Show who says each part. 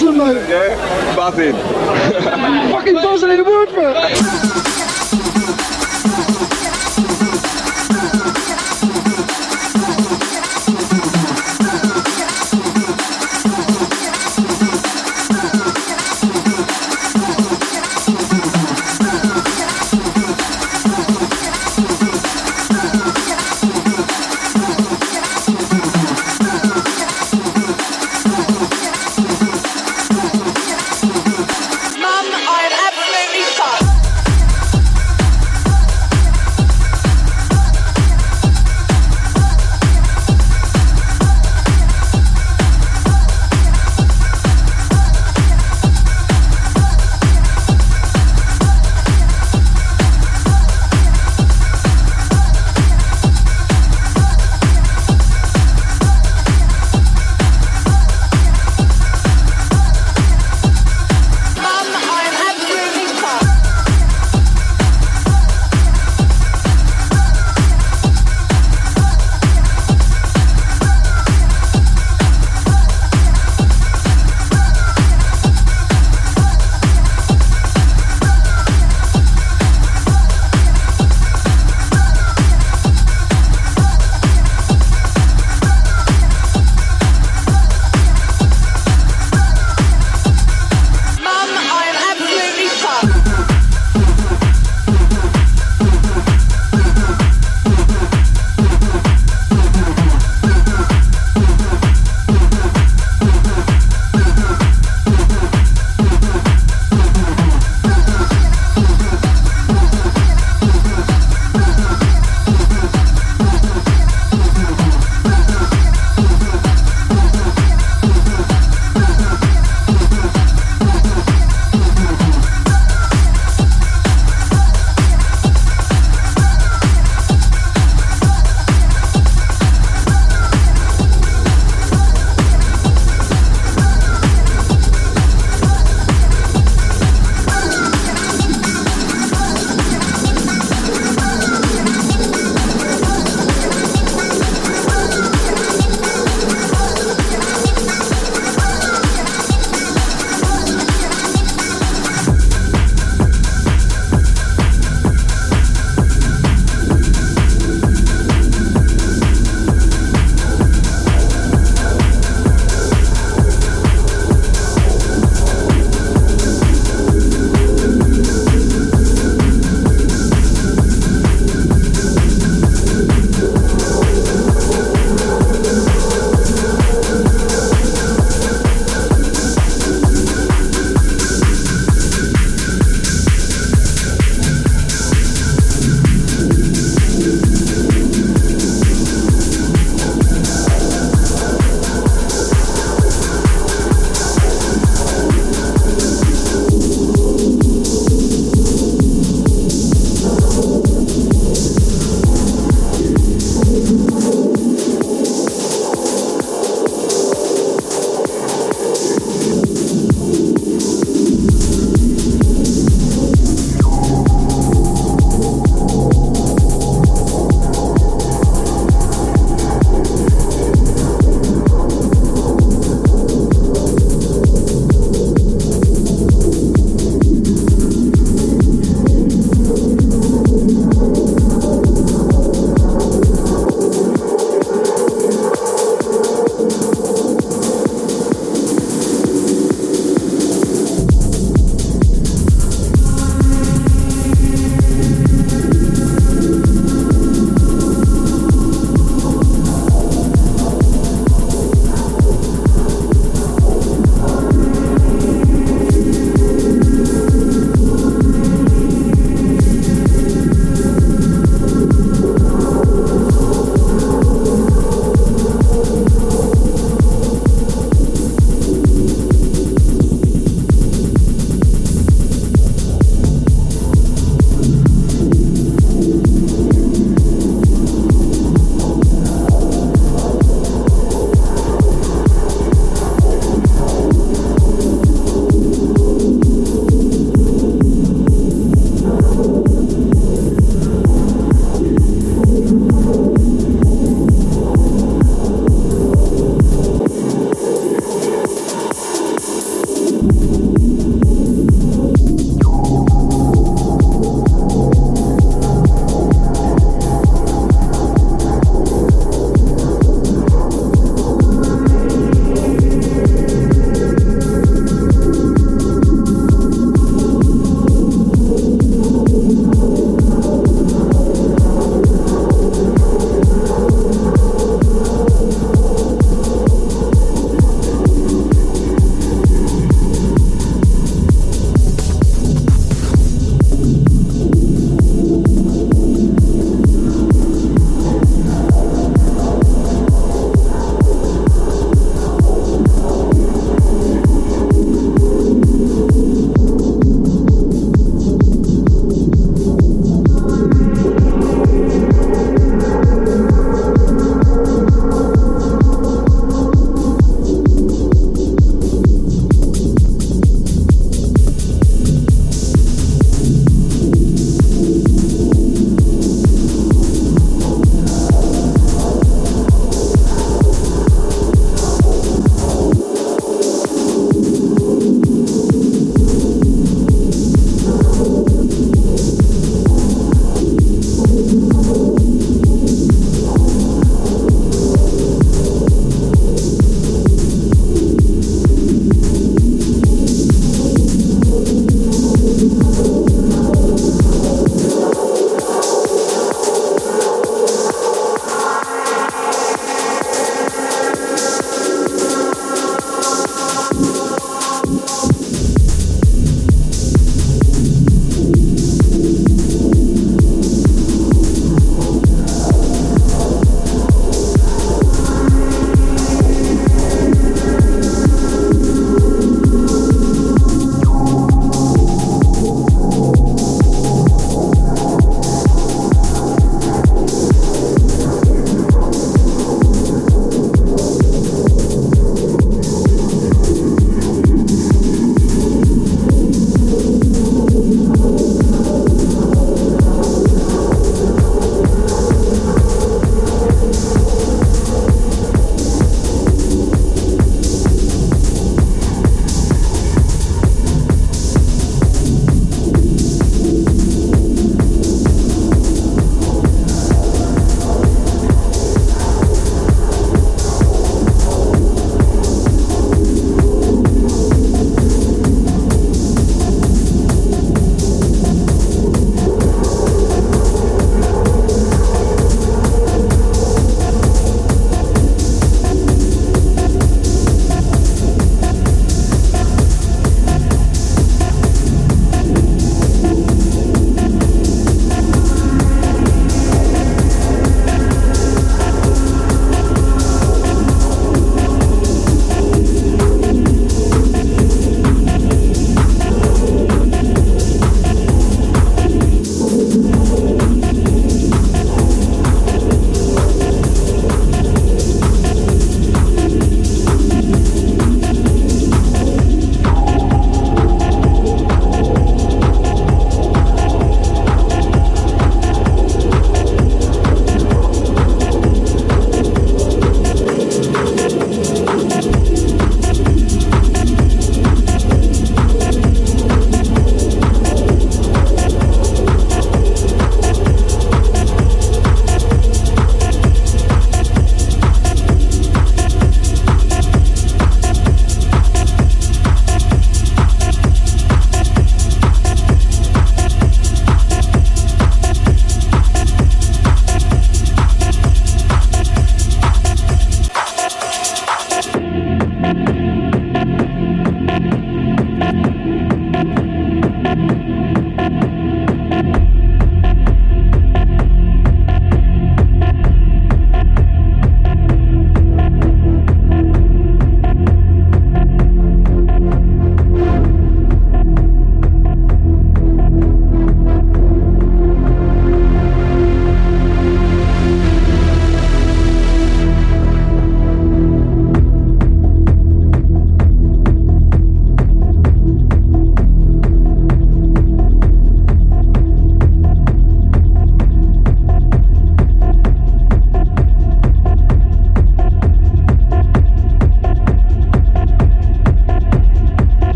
Speaker 1: Niks van in. Fucking Bas in de woord,